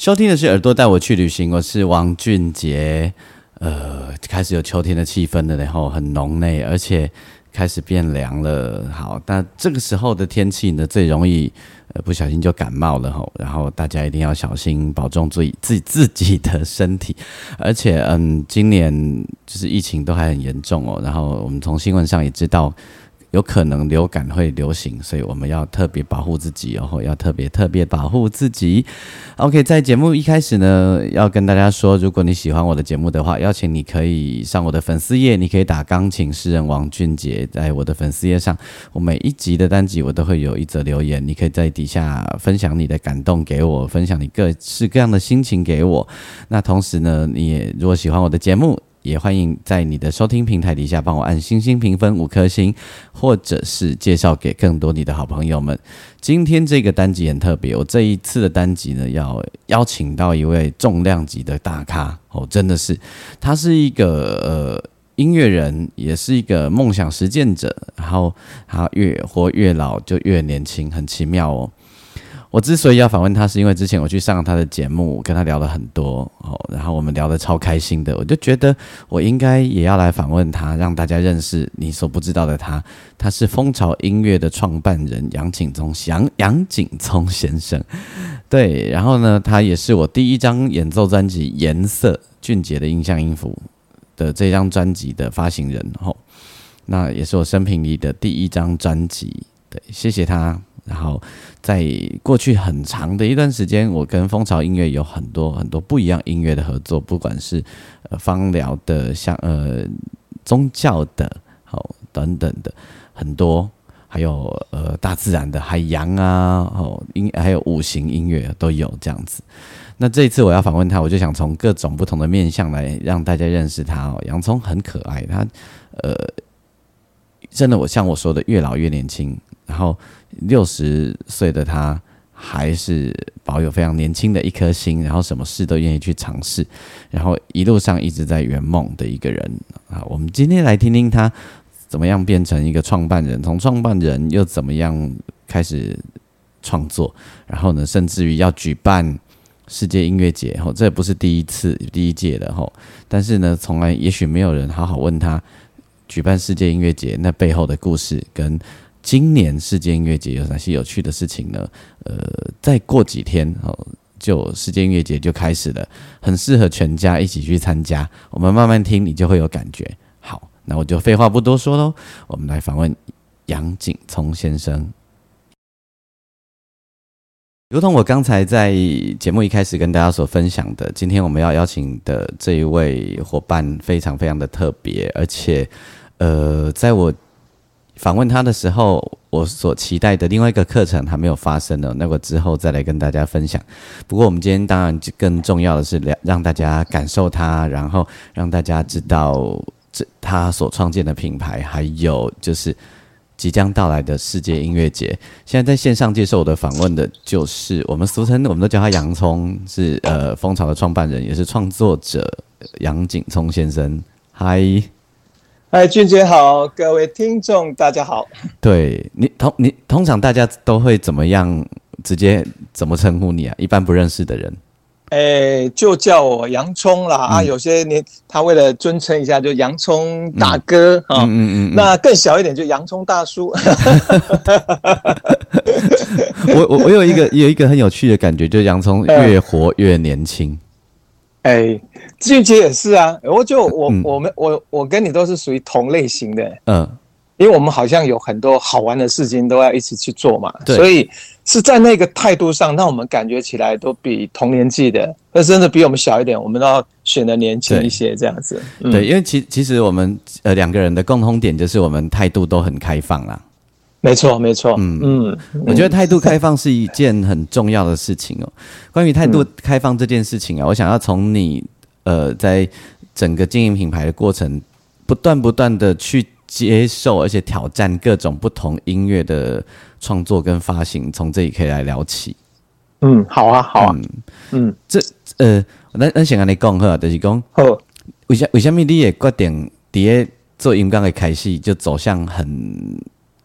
收听的是《耳朵带我去旅行》，我是王俊杰。呃，开始有秋天的气氛了，然后很浓内，而且开始变凉了。好，那这个时候的天气呢，最容易呃不小心就感冒了吼。然后大家一定要小心，保重自己自己自己的身体。而且，嗯，今年就是疫情都还很严重哦。然后我们从新闻上也知道。有可能流感会流行，所以我们要特别保护自己，然后要特别特别保护自己。OK，在节目一开始呢，要跟大家说，如果你喜欢我的节目的话，邀请你可以上我的粉丝页，你可以打钢琴诗人王俊杰，在我的粉丝页上，我每一集的单集我都会有一则留言，你可以在底下分享你的感动给我，分享你各式各样的心情给我。那同时呢，你也如果喜欢我的节目。也欢迎在你的收听平台底下帮我按星星评分五颗星，或者是介绍给更多你的好朋友们。今天这个单集很特别，我这一次的单集呢，要邀请到一位重量级的大咖哦，真的是，他是一个呃音乐人，也是一个梦想实践者，然后他越活越老就越年轻，很奇妙哦。我之所以要访问他，是因为之前我去上他的节目，跟他聊了很多哦，然后我们聊得超开心的，我就觉得我应该也要来访问他，让大家认识你所不知道的他。他是蜂巢音乐的创办人杨景聪，杨杨景聪先生。对，然后呢，他也是我第一张演奏专辑《颜色》俊杰的印象音符的这张专辑的发行人。吼，那也是我生平里的第一张专辑。对，谢谢他。然后，在过去很长的一段时间，我跟蜂巢音乐有很多很多不一样音乐的合作，不管是呃芳疗的，像呃宗教的，好等等的很多，还有呃大自然的海洋啊，哦音还有五行音乐都有这样子。那这一次我要访问他，我就想从各种不同的面相来让大家认识他哦。洋葱很可爱，他呃 真的我像我说的，越老越年轻，然后。六十岁的他还是保有非常年轻的一颗心，然后什么事都愿意去尝试，然后一路上一直在圆梦的一个人啊。我们今天来听听他怎么样变成一个创办人，从创办人又怎么样开始创作，然后呢，甚至于要举办世界音乐节，吼，这不是第一次第一届的吼，但是呢，从来也许没有人好好问他举办世界音乐节那背后的故事跟。今年世界音乐节有哪些有趣的事情呢？呃，再过几天哦，就世界音乐节就开始了，很适合全家一起去参加。我们慢慢听，你就会有感觉。好，那我就废话不多说喽，我们来访问杨景聪先生。如同我刚才在节目一开始跟大家所分享的，今天我们要邀请的这一位伙伴非常非常的特别，而且呃，在我。访问他的时候，我所期待的另外一个课程还没有发生呢，那个之后再来跟大家分享。不过我们今天当然更重要的是让大家感受他，然后让大家知道这他所创建的品牌，还有就是即将到来的世界音乐节。现在在线上接受我的访问的就是我们俗称我们都叫他洋葱，是呃蜂巢的创办人，也是创作者杨景聪先生。嗨。嗨，俊杰好，各位听众大家好。对你通你通常大家都会怎么样？直接怎么称呼你啊？一般不认识的人，哎，就叫我洋葱啦啊。有些年他为了尊称一下，就洋葱大哥啊。嗯嗯嗯。那更小一点就洋葱大叔。我我我有一个有一个很有趣的感觉，就是洋葱越活越年轻。哎。俊杰也是啊，我就我我们我我跟你都是属于同类型的，嗯，因为我们好像有很多好玩的事情都要一起去做嘛，所以是在那个态度上，让我们感觉起来都比同年纪的，那甚至比我们小一点，我们都要显得年轻一些这样子。对，因为其其实我们呃两个人的共通点就是我们态度都很开放啦。没错，没错。嗯嗯，我觉得态度开放是一件很重要的事情哦。关于态度开放这件事情啊，我想要从你呃，在整个经营品牌的过程，不断不断的去接受，而且挑战各种不同音乐的创作跟发行，从这里可以来聊起。嗯，好啊，好啊。嗯，这呃，咱咱先跟你讲哈，就是讲，好，为什为什么你也决定第一做音刚的开始就走向很。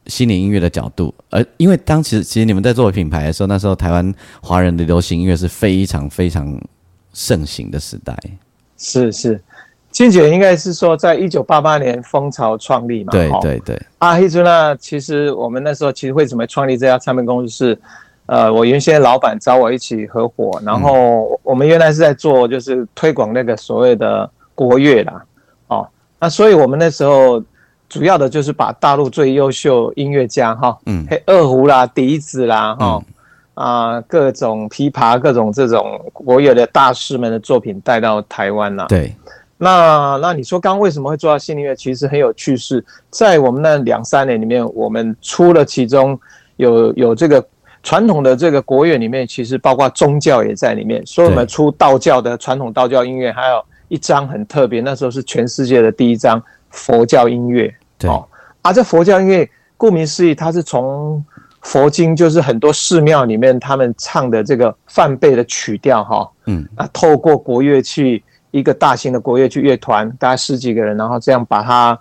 心灵音乐的角度，而因为当其实其实你们在做品牌的时候，那时候台湾华人的流行音乐是非常非常盛行的时代。是是，金姐应该是说，在一九八八年蜂巢创立嘛？对对对。阿黑尊呢？其实我们那时候其实为什么创立这家唱片公司？是呃，我原先老板找我一起合伙，然后我们原来是在做就是推广那个所谓的国乐啦，哦，那所以我们那时候。主要的就是把大陆最优秀音乐家哈，嗯，二胡啦、笛子啦，哈啊，各种琵琶、各种这种国乐的大师们的作品带到台湾啦。对，那那你说刚刚为什么会做到新音乐？其实很有趣，是在我们那两三年里面，我们出了其中有有这个传统的这个国乐里面，其实包括宗教也在里面，所以我们出道教的传统道教音乐，还有一张很特别，那时候是全世界的第一张。佛教音乐，哦，啊，这佛教音乐顾名思义，它是从佛经，就是很多寺庙里面他们唱的这个梵呗的曲调，哈，嗯，啊，透过国乐器，一个大型的国乐器乐团，大概十几个人，然后这样把它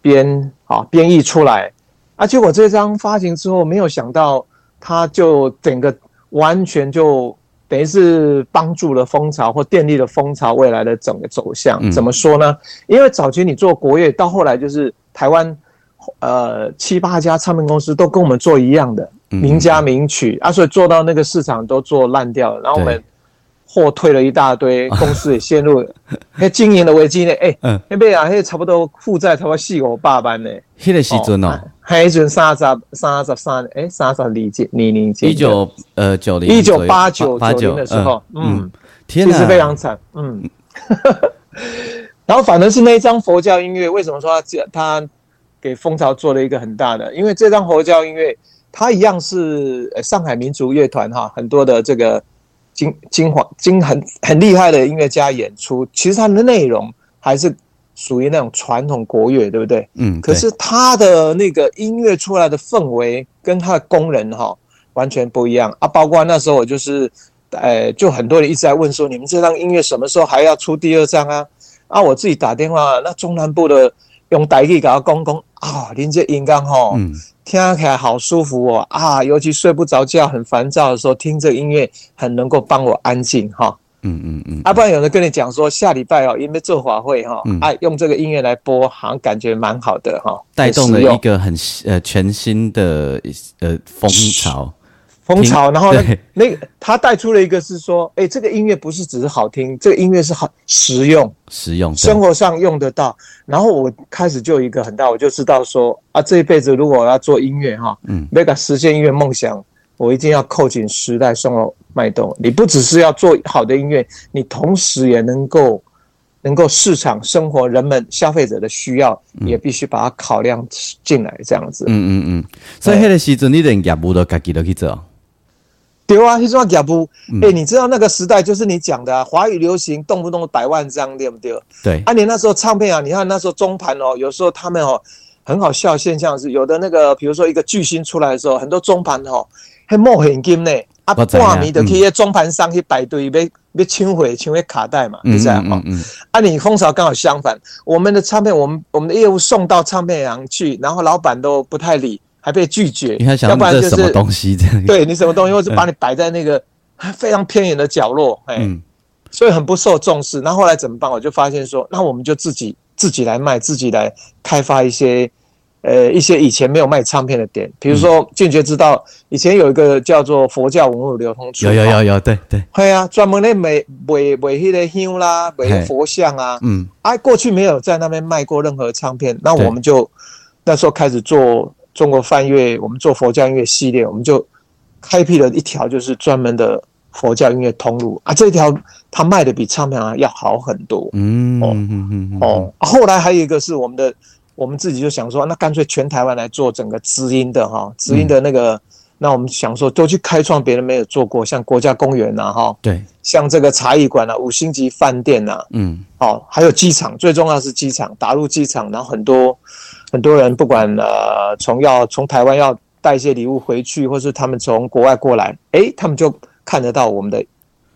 编，啊，编译出来，啊，结果这张发行之后，没有想到，它就整个完全就。等于是帮助了蜂巢或电力的蜂巢未来的整个走向，怎么说呢？因为早期你做国乐，到后来就是台湾，呃七八家唱片公司都跟我们做一样的名家名曲啊，所以做到那个市场都做烂掉了，然后我们。货退了一大堆，公司也陷入 那经营的危机呢。哎，那边啊，那差不多负债差不多四五百万呢。那个时阵哦，那阵三十三十三，哎，三十理解你理解。一九呃九零一九八九九零的时候，嗯，天哪，非常惨，嗯。然后反正是那一张佛教音乐，为什么说他他给蜂巢做了一个很大的？因为这张佛教音乐，它一样是上海民族乐团哈，很多的这个。金金黄金很很厉害的音乐家演出，其实它的内容还是属于那种传统国乐，对不对？嗯。可是他的那个音乐出来的氛围跟他的工人哈完全不一样啊！包括那时候我就是，呃，就很多人一直在问说，你们这张音乐什么时候还要出第二张啊？啊，我自己打电话，那中南部的用台语给他讲讲啊，您这音刚哈。嗯。听起来好舒服哦啊！尤其睡不着觉、很烦躁的时候，听这音乐很能够帮我安静哈。嗯嗯嗯。啊，不然有人跟你讲说下礼拜哦，因为做法会哈，哎，用这个音乐来播，好像感觉蛮好的哈。带动了一个很呃全新的呃风潮。风潮，然后呢，那个他带出了一个是说，哎，这个音乐不是只是好听，这个音乐是好实用，实用，生活上用得到。然后我开始就有一个很大，我就知道说，啊，这一辈子如果我要做音乐哈，嗯，那个实现音乐梦想，我一定要扣紧时代生活脉动。你不只是要做好的音乐，你同时也能够能够市场生活人们消费者的需要，也必须把它考量进来，这样子。嗯嗯嗯。所以那个时阵，你连业务都自己都去做。对啊，你说脚步，哎，你知道那个时代就是你讲的啊，华语流行动不动百万张，对不对？对。啊，你那时候唱片啊，你看那时候中盘哦，有时候他们哦，很好笑现象是，有的那个，比如说一个巨星出来的时候，很多中盘哦，还冒现金呢，啊，挂名的可以中盘上去排队，被被清回清回卡带嘛，是这样哈。啊，你蜂巢刚好相反，我们的唱片，我们我们的业务送到唱片行去，然后老板都不太理。还被拒绝，要不然就是什么东西这样？对你什么东西，或是把你摆在那个非常偏远的角落，哎，所以很不受重视。那后来怎么办？我就发现说，那我们就自己自己来卖，自己来开发一些呃一些以前没有卖唱片的点，比如说俊杰知道以前有一个叫做佛教文物流通处，有有有有，对对，会啊，专门的卖卖卖迄个香啦，卖佛像啊，嗯，啊，过去没有在那边卖过任何唱片，那我们就那时候开始做。中国梵乐，我们做佛教音乐系列，我们就开辟了一条就是专门的佛教音乐通路啊。这条它卖的比唱片行要好很多。嗯哦哦。后来还有一个是我们的我们自己就想说，那干脆全台湾来做整个知音的哈，知音的那个。那我们想说，都去开创别人没有做过，像国家公园呐，哈，对，像这个茶艺馆啊，五星级饭店呐，嗯，好，还有机场，最重要是机场，打入机场，然后很多很多人，不管呃，从要从台湾要带一些礼物回去，或是他们从国外过来，哎，他们就看得到我们的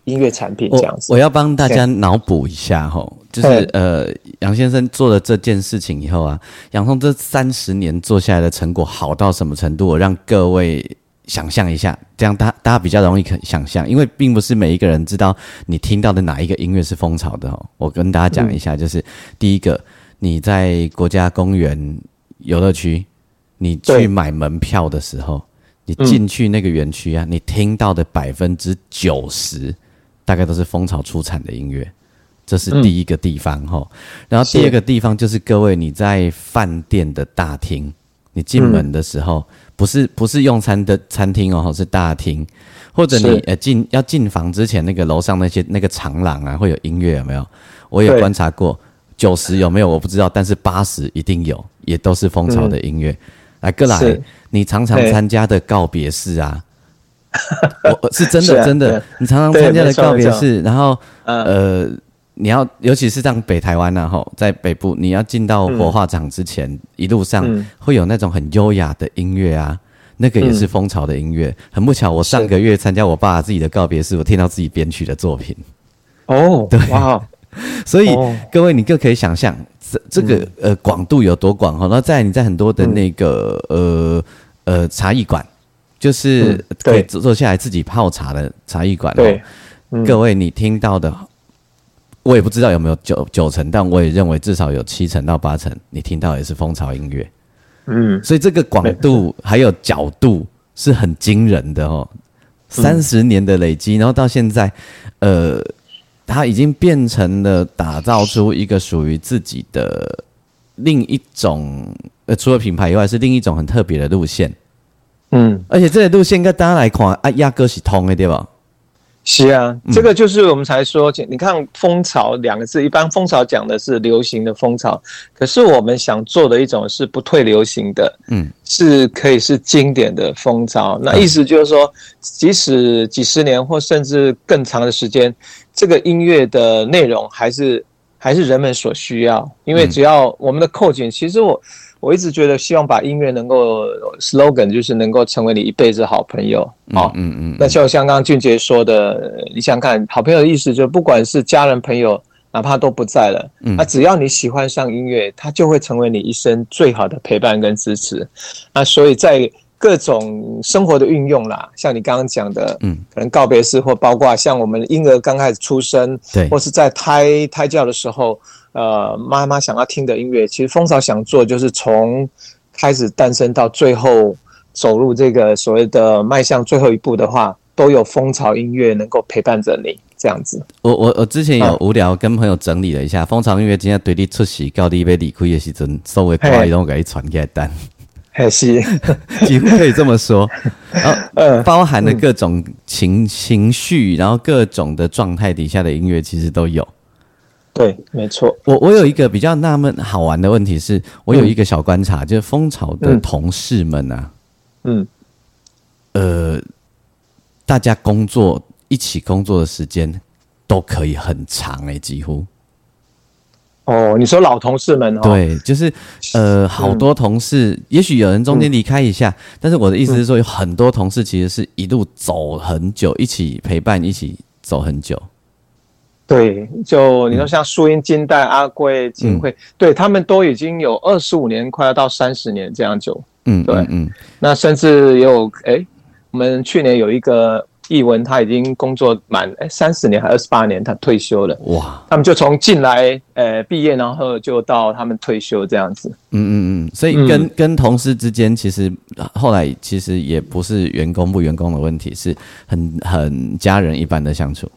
音乐产品这样子。我要帮大家脑补一下哈，就是呃，杨先生做了这件事情以后啊，杨松这三十年做下来的成果好到什么程度？我让各位。想象一下，这样大大家比较容易可想象，因为并不是每一个人知道你听到的哪一个音乐是风潮的哦。我跟大家讲一下，就是第一个，你在国家公园游乐区，你去买门票的时候，你进去那个园区啊，你听到的百分之九十大概都是蜂巢出产的音乐，这是第一个地方哈。然后第二个地方就是各位你在饭店的大厅，你进门的时候。不是不是用餐的餐厅哦，是大厅，或者你呃进要进房之前，那个楼上那些那个长廊啊，会有音乐有没有？我也观察过，九十有没有我不知道，但是八十一定有，也都是蜂巢的音乐。来，哥来，你常常参加的告别式啊，我是真的真的，你常常参加的告别式，然后呃。你要，尤其是像北台湾呐，吼，在北部，你要进到火化场之前，一路上会有那种很优雅的音乐啊，那个也是蜂巢的音乐。很不巧，我上个月参加我爸自己的告别式，我听到自己编曲的作品。哦，对，哇，所以各位，你更可以想象这这个呃广度有多广哈。那在你在很多的那个呃呃茶艺馆，就是可以坐下来自己泡茶的茶艺馆，对，各位你听到的。我也不知道有没有九九成，但我也认为至少有七成到八成，你听到也是蜂巢音乐。嗯，所以这个广度 还有角度是很惊人的哦。三十年的累积，然后到现在，呃，它已经变成了打造出一个属于自己的另一种，呃，除了品牌以外，是另一种很特别的路线。嗯，而且这个路线跟大家来看，啊，压根是通的，对吧？是啊，这个就是我们才说，你看“风潮”两个字，一般风潮讲的是流行的风潮，可是我们想做的一种是不退流行的，嗯，是可以是经典的风潮。那意思就是说，即使几十年或甚至更长的时间，这个音乐的内容还是还是人们所需要，因为只要我们的扣紧，其实我。我一直觉得希望把音乐能够 slogan 就是能够成为你一辈子好朋友。啊，嗯嗯，那就像刚刚俊杰说的，你想看好朋友的意思，就不管是家人朋友，哪怕都不在了，那只要你喜欢上音乐，它就会成为你一生最好的陪伴跟支持。那所以在各种生活的运用啦，像你刚刚讲的，嗯，可能告别式或包括像我们婴儿刚开始出生，对，或是在胎胎教的时候。呃，妈妈想要听的音乐，其实蜂巢想做，就是从开始诞生到最后走入这个所谓的迈向最后一步的话，都有蜂巢音乐能够陪伴着你这样子。我我我之前有无聊跟朋友整理了一下，蜂巢音乐今天对你出席，到底被离开的时阵，稍微快一点给你传给单，还是 几乎可以这么说。然 后包含了各种情情绪，然后各种的状态底下的音乐，其实都有。对，没错。我我有一个比较纳闷好玩的问题是，我有一个小观察，就是蜂巢的同事们啊，嗯，呃，大家工作一起工作的时间都可以很长诶，几乎。哦，你说老同事们哦？对，就是呃，好多同事，也许有人中间离开一下，但是我的意思是说，有很多同事其实是一路走很久，一起陪伴，一起走很久。对，就你说像树荫、金代、阿贵、金惠，对他们都已经有二十五年，快要到三十年这样久。嗯，对，嗯，那甚至也有，哎，我们去年有一个译文，他已经工作满哎三十年还二十八年，他退休了。哇，他们就从进来，呃，毕业，然后就到他们退休这样子。嗯嗯嗯，所以跟跟同事之间，其实后来其实也不是员工不员工的问题，是很很家人一般的相处。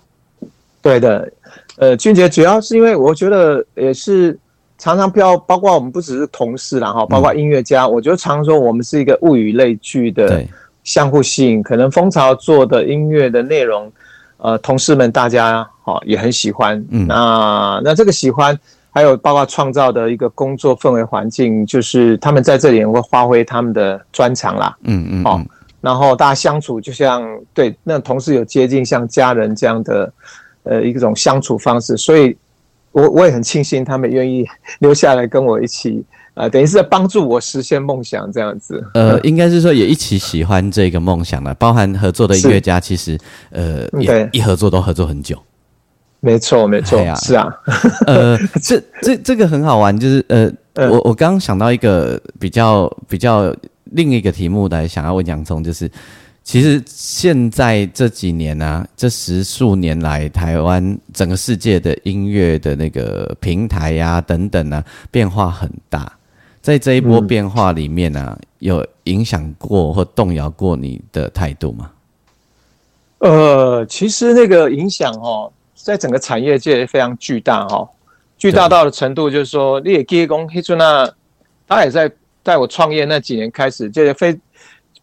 对的。呃，俊杰主要是因为我觉得也是常常要，包括我们不只是同事啦哈，包括音乐家，我觉得常说我们是一个物以类聚的相互吸引。可能蜂巢做的音乐的内容，呃，同事们大家哦也很喜欢。嗯，那那这个喜欢还有包括创造的一个工作氛围环境，就是他们在这里能够发挥他们的专长啦。嗯嗯，哦，然后大家相处就像对那同事有接近像家人这样的呃一种相处方式，所以我我也很庆幸他们愿意 留下来跟我一起。啊，等于是帮助我实现梦想这样子。呃，应该是说也一起喜欢这个梦想了，包含合作的音乐家，其实呃，也一合作都合作很久。没错，没错，是啊。呃，这这这个很好玩，就是呃，我我刚刚想到一个比较比较另一个题目来想要问洋葱，就是其实现在这几年呢，这十数年来，台湾整个世界的音乐的那个平台呀等等啊，变化很大。在这一波变化里面呢，有影响过或动摇过你的态度吗？呃，其实那个影响哦，在整个产业界非常巨大哦，巨大到的程度就是说，你也记工黑出那，他也在在我创业那几年开始，就是非。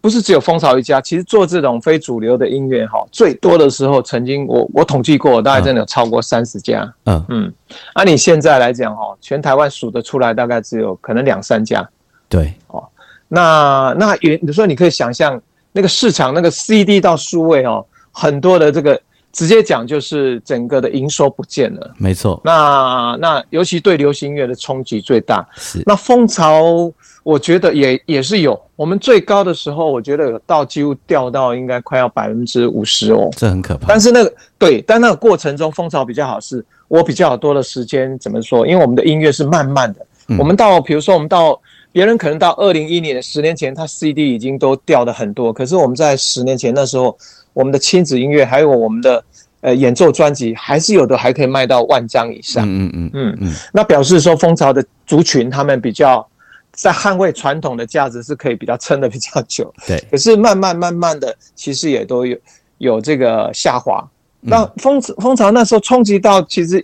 不是只有蜂巢一家，其实做这种非主流的音乐哈，最多的时候曾经我我统计过，大概真的有超过三十家。嗯嗯，按你现在来讲哈，全台湾数得出来大概只有可能两三家。对哦，那那也你说你可以想象那个市场那个 CD 到数位哦，很多的这个直接讲就是整个的营收不见了。没错。那那尤其对流行音乐的冲击最大。是。那蜂巢。我觉得也也是有，我们最高的时候，我觉得有到几乎掉到应该快要百分之五十哦，这很可怕。但是那个对，但那个过程中风潮比较好，是我比较多的时间怎么说？因为我们的音乐是慢慢的，我们到比如说我们到别人可能到二零一年十年前，他 CD 已经都掉的很多，可是我们在十年前那时候，我们的亲子音乐还有我们的呃演奏专辑，还是有的还可以卖到万张以上。嗯嗯嗯嗯，那表示说蜂巢的族群他们比较。在捍卫传统的价值是可以比较撑的比较久，对。可是慢慢慢慢的，其实也都有有这个下滑。那蜂蜂巢那时候冲击到，其实，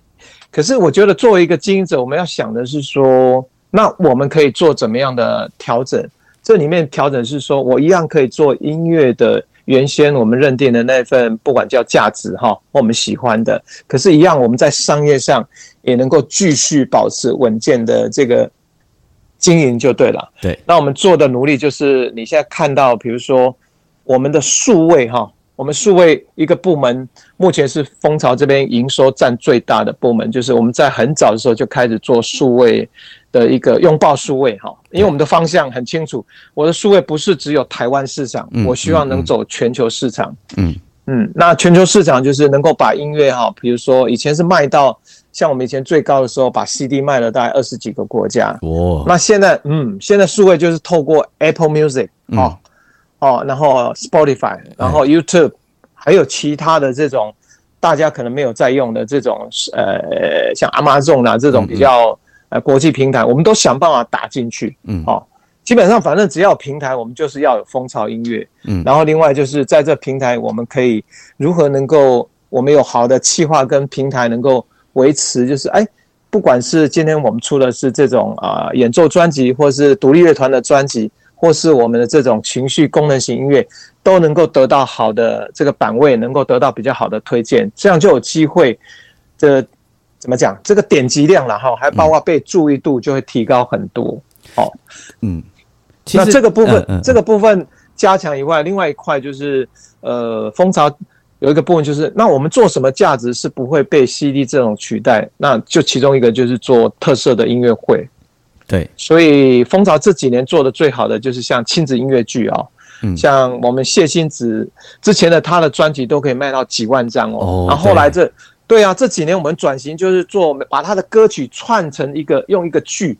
可是我觉得作为一个经营者，我们要想的是说，那我们可以做怎么样的调整？这里面调整是说我一样可以做音乐的原先我们认定的那份，不管叫价值哈，我们喜欢的，可是，一样我们在商业上也能够继续保持稳健的这个。经营就对了，对。那我们做的努力就是，你现在看到，比如说我们的数位哈，我们数位一个部门，目前是蜂巢这边营收占最大的部门，就是我们在很早的时候就开始做数位的一个拥抱数位哈，因为我们的方向很清楚，我的数位不是只有台湾市场，我希望能走全球市场。嗯嗯，那全球市场就是能够把音乐哈，比如说以前是卖到。像我们以前最高的时候，把 CD 卖了大概二十几个国家。哦！那现在，嗯，现在数位就是透过 Apple Music 哦哦，然后 Spotify，然后 YouTube，还有其他的这种大家可能没有在用的这种呃，像 Amazon 啊这种比较呃国际平台，我们都想办法打进去。嗯，哦，基本上反正只要平台，我们就是要有蜂巢音乐。嗯，然后另外就是在这平台，我们可以如何能够我们有好的企划跟平台能够。维持就是哎，不管是今天我们出的是这种啊演奏专辑，或是独立乐团的专辑，或是我们的这种情绪功能型音乐，都能够得到好的这个版位，能够得到比较好的推荐，这样就有机会。这怎么讲？这个点击量了哈，还包括被注意度就会提高很多。哦，嗯，那这个部分，这个部分加强以外，另外一块就是呃，蜂巢。有一个部分就是，那我们做什么价值是不会被 CD 这种取代？那就其中一个就是做特色的音乐会。对，所以蜂巢这几年做的最好的就是像亲子音乐剧啊，像我们谢欣子之前的他的专辑都可以卖到几万张哦。然后后来这，对啊，这几年我们转型就是做把他的歌曲串成一个用一个剧，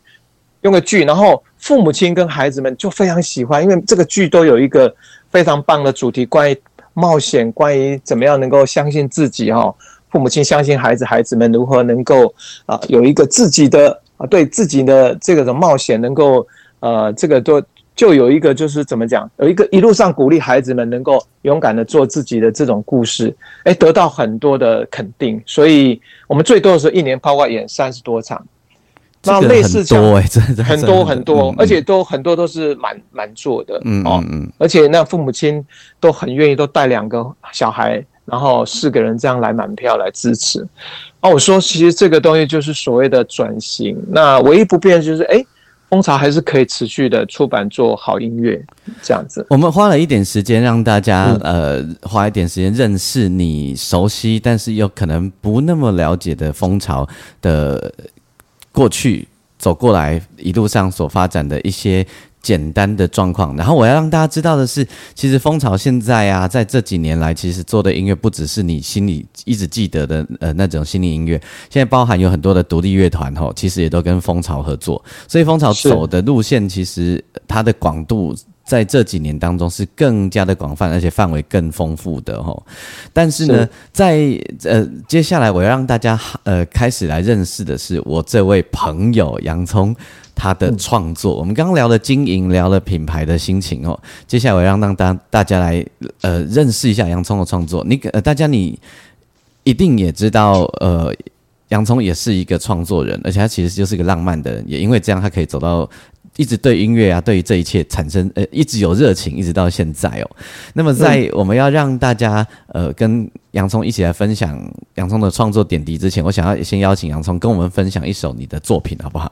用个剧，然后父母亲跟孩子们就非常喜欢，因为这个剧都有一个非常棒的主题，关于。冒险，关于怎么样能够相信自己哈？父母亲相信孩子，孩子们如何能够啊有一个自己的啊对自己的这个的冒险能够呃这个都就有一个就是怎么讲有一个一路上鼓励孩子们能够勇敢的做自己的这种故事，哎得到很多的肯定，所以我们最多的时候一年包括演三十多场。那类似这样，很多很多，而且都很多都是满满座的，嗯哦，而且那父母亲都很愿意，都带两个小孩，然后四个人这样来买票来支持。哦，我说其实这个东西就是所谓的转型，那唯一不变就是哎。蜂巢还是可以持续的出版做好音乐，这样子。我们花了一点时间让大家呃花一点时间认识你熟悉，但是又可能不那么了解的蜂巢的过去走过来一路上所发展的一些。简单的状况，然后我要让大家知道的是，其实蜂巢现在啊，在这几年来，其实做的音乐不只是你心里一直记得的呃那种心灵音乐，现在包含有很多的独立乐团吼，其实也都跟蜂巢合作，所以蜂巢走的路线其实它的广度在这几年当中是更加的广泛，而且范围更丰富的吼。但是呢，在呃接下来我要让大家呃开始来认识的是我这位朋友洋葱。他的创作，我们刚刚聊了经营，聊了品牌的心情哦。接下来我要让大大家来呃认识一下洋葱的创作。你呃大家你一定也知道，呃，洋葱也是一个创作人，而且他其实就是一个浪漫的人，也因为这样他可以走到一直对音乐啊，对于这一切产生呃一直有热情，一直到现在哦。那么在我们要让大家呃跟洋葱一起来分享洋葱的创作点滴之前，我想要先邀请洋葱跟我们分享一首你的作品，好不好？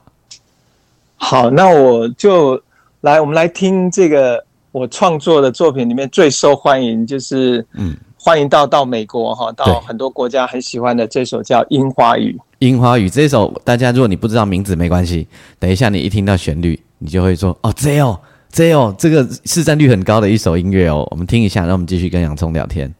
好，那我就来，我们来听这个我创作的作品里面最受欢迎，就是嗯，欢迎到到美国哈，到很多国家很喜欢的这首叫《樱花雨》。樱花雨这首，大家如果你不知道名字没关系，等一下你一听到旋律，你就会说哦，这哦，这哦，这个市占率很高的一首音乐哦，我们听一下，让我们继续跟洋葱聊天。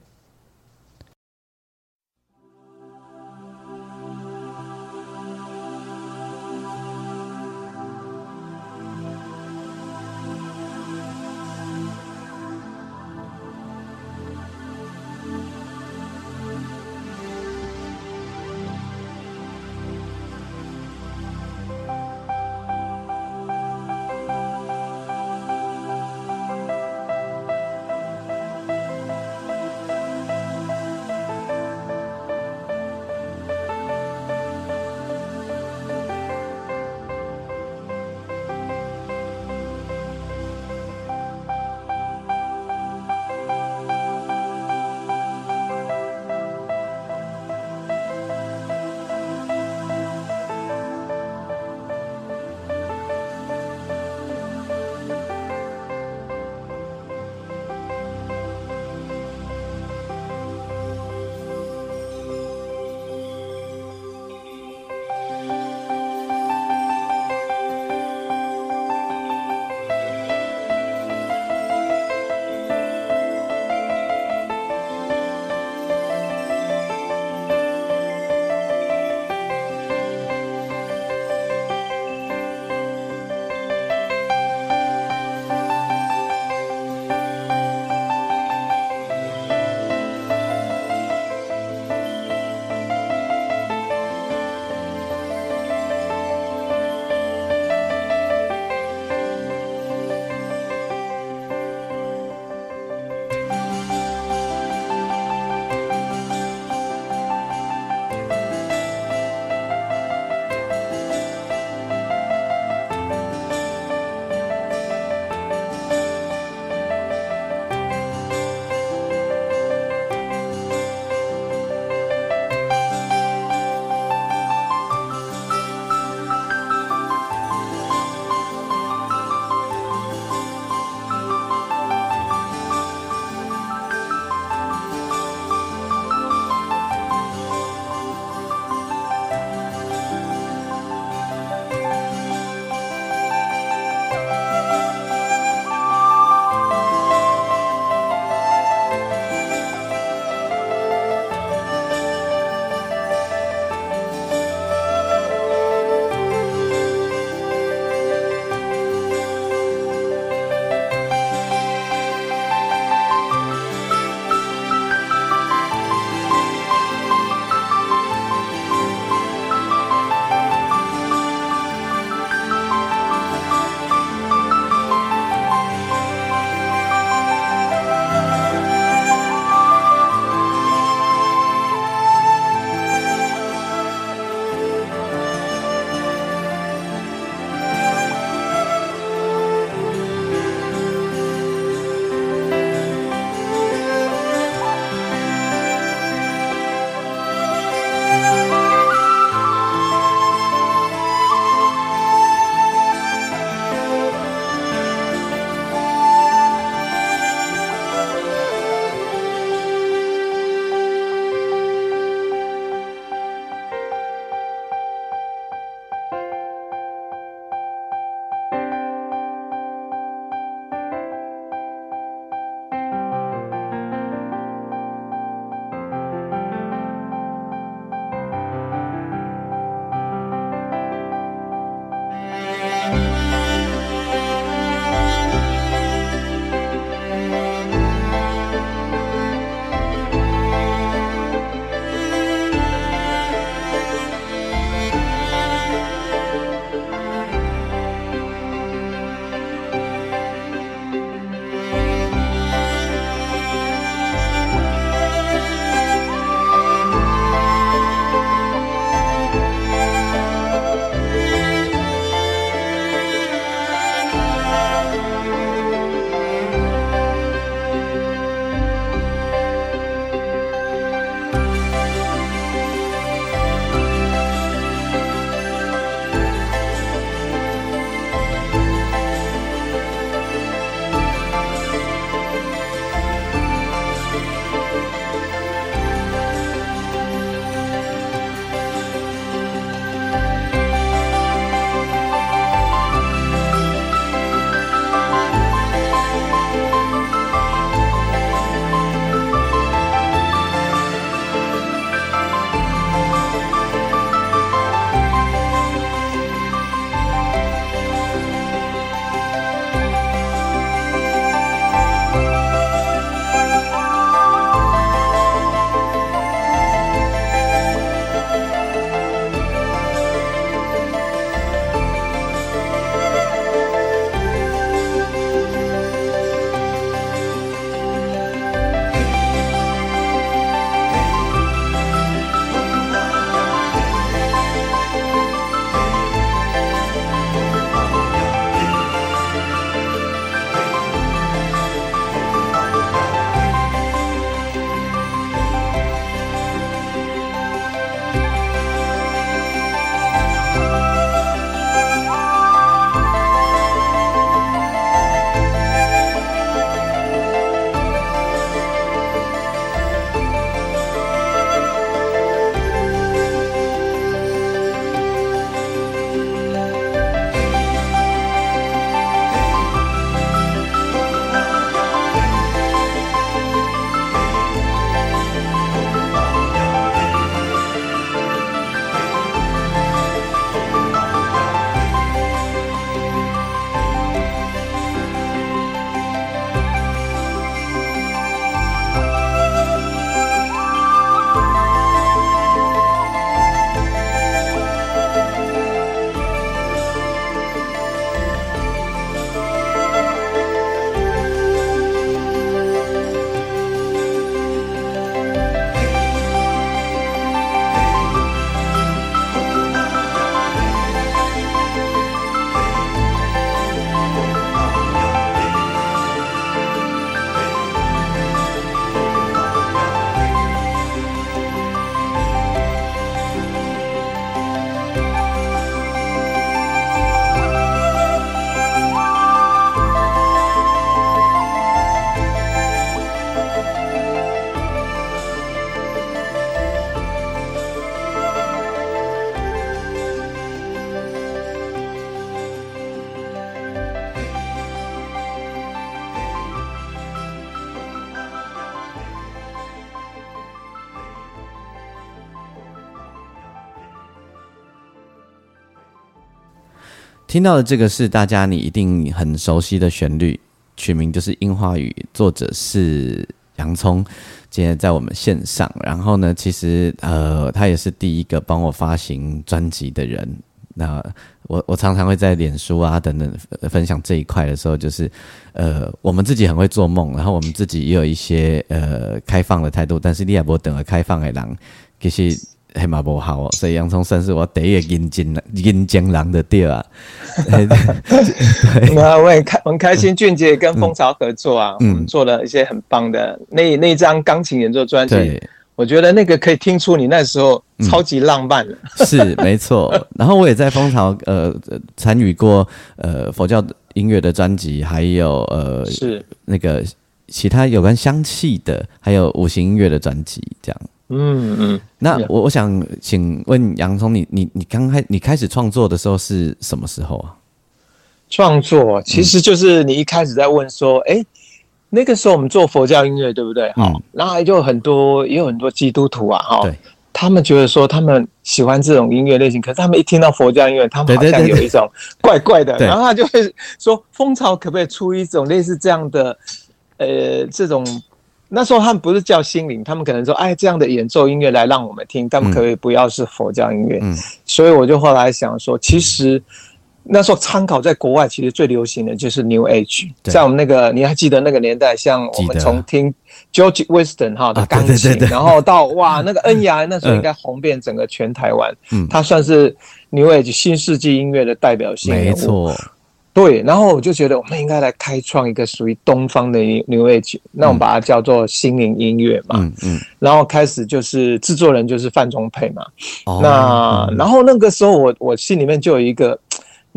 听到的这个是大家你一定很熟悉的旋律，取名就是《樱花雨》，作者是洋葱。今天在我们线上，然后呢，其实呃，他也是第一个帮我发行专辑的人。那我我常常会在脸书啊等等分享这一块的时候，就是呃，我们自己很会做梦，然后我们自己也有一些呃开放的态度，但是利亚伯等了开放的人，其实。黑马不好哦，所以洋葱算是我第一个引进引进狼的地啊。那我也开很开心，俊杰跟蜂巢合作啊，嗯，做了一些很棒的那那张钢琴演奏专辑。我觉得那个可以听出你那时候超级浪漫了。是没错，然后我也在蜂巢呃参与过呃佛教音乐的专辑，还有呃是那个其他有关香气的，还有五行音乐的专辑这样。嗯嗯，那我我想请问洋葱，你你你刚开你开始创作的时候是什么时候啊？创作其实就是你一开始在问说，哎，那个时候我们做佛教音乐对不对？好，然后就很多也有很多基督徒啊，哈，他们觉得说他们喜欢这种音乐类型，可是他们一听到佛教音乐，他们好像有一种怪怪的，然后他就会说，蜂巢可不可以出一种类似这样的，呃，这种。那时候他们不是叫心灵，他们可能说，哎，这样的演奏音乐来让我们听，他们可以不要是佛教音乐。嗯，所以我就后来想说，其实那时候参考在国外，其实最流行的就是 New Age。在我们那个你还记得那个年代，像我们从听 George Weston 哈的钢琴，然后到哇那个恩雅，那时候应该 红遍整个全台湾。嗯，他算是 New Age 新世纪音乐的代表性。没错。对，然后我就觉得我们应该来开创一个属于东方的 New Age，那我们把它叫做心灵音乐嘛。嗯嗯。然后开始就是制作人就是范仲佩嘛。哦。那然后那个时候我我心里面就有一个。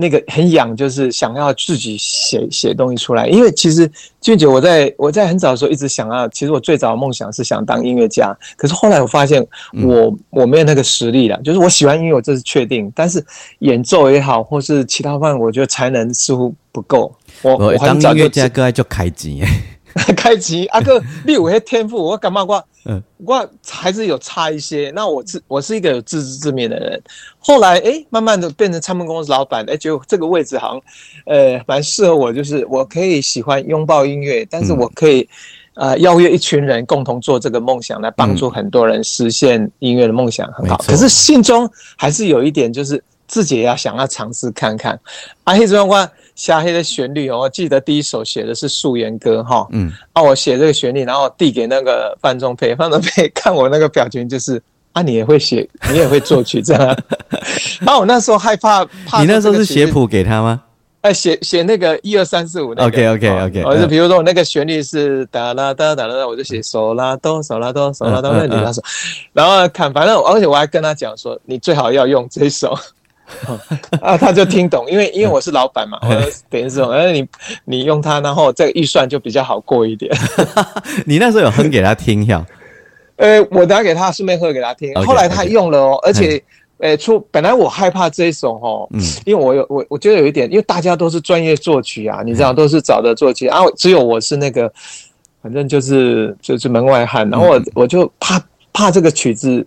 那个很痒，就是想要自己写写东西出来。因为其实俊杰，我在我在很早的时候一直想要，其实我最早的梦想是想当音乐家。可是后来我发现，我我没有那个实力了。就是我喜欢音乐，这是确定，但是演奏也好，或是其他方面，我觉得才能似乎不够。我我当音乐家就开机。开机阿哥，你有些天赋，我感冒过，嗯，我还是有差一些。那我自我是一个有自知之明的人。后来哎，慢慢的变成唱片公司老板，哎，就这个位置好像，呃，蛮适合我。就是我可以喜欢拥抱音乐，但是我可以，呃，邀约一群人共同做这个梦想，来帮助很多人实现音乐的梦想，很好。可是心中还是有一点，就是自己也要想要尝试看看。阿黑这段话。瞎黑的旋律哦，我记得第一首写的是素颜歌哈，嗯，啊，我写这个旋律，然后递给那个范仲培，范仲培看我那个表情就是啊，你也会写，你也会作曲这样，然后我那时候害怕，你那时候是写谱给他吗？哎，写写那个一二三四五那个，OK OK OK，我就比如说我那个旋律是哒啦哒哒啦，我就写手啦哆手啦哆手啦哆，那你他说，然后看，反正而且我还跟他讲说，你最好要用这首。啊，他就听懂，因为因为我是老板嘛，我 等于是，哎，你你用它，然后这个预算就比较好过一点。你那时候有哼给他听呀？呃，我拿给他，顺便哼给他听。后来他用了哦，而且，呃，出本来我害怕这一首哦，嗯，因为我有我我觉得有一点，因为大家都是专业作曲啊，你知道，都是找的作曲啊，只有我是那个，反正就是就是门外汉，然后我我就怕怕这个曲子。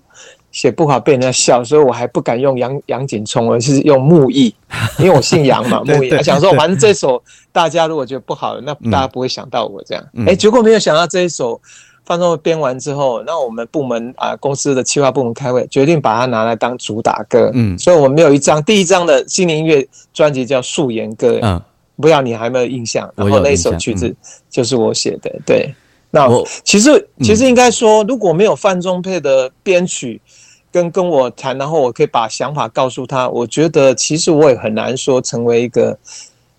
写不好被人家笑，所以我还不敢用杨杨景聪，而是用木易，因为我姓杨嘛，木易。想说反正这首大家如果觉得不好，那大家不会想到我这样。哎，结果没有想到这一首放松编完之后，那我们部门啊公司的企划部门开会，决定把它拿来当主打歌。嗯，所以我们有一张第一张的新年音乐专辑叫《素颜歌》。嗯，不知道你还没有印象？然后那首曲子就是我写的。对，那其实其实应该说，如果没有范仲佩的编曲。跟跟我谈，然后我可以把想法告诉他。我觉得其实我也很难说成为一个